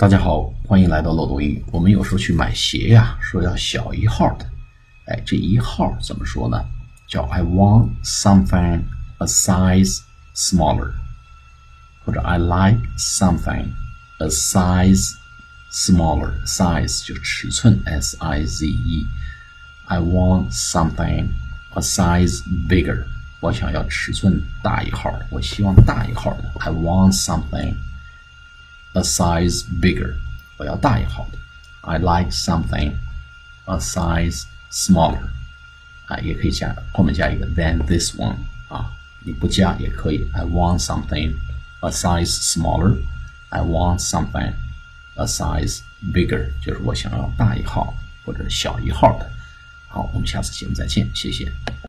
大家好，欢迎来到漏斗英语。我们有时候去买鞋呀，说要小一号的，哎，这一号怎么说呢？叫 I want something a size smaller，或者 I like something a size smaller。size 就尺寸，s i z e。I want something a size bigger。我想要尺寸大一号，我希望大一号的。I want something a size bigger，我要大一号的。I like something a size smaller，啊，也可以加后面加一个 than this one 啊，你不加也可以。I want something a size smaller。I want something a size bigger，就是我想要大一号或者小一号的。好，我们下次节目再见，谢谢。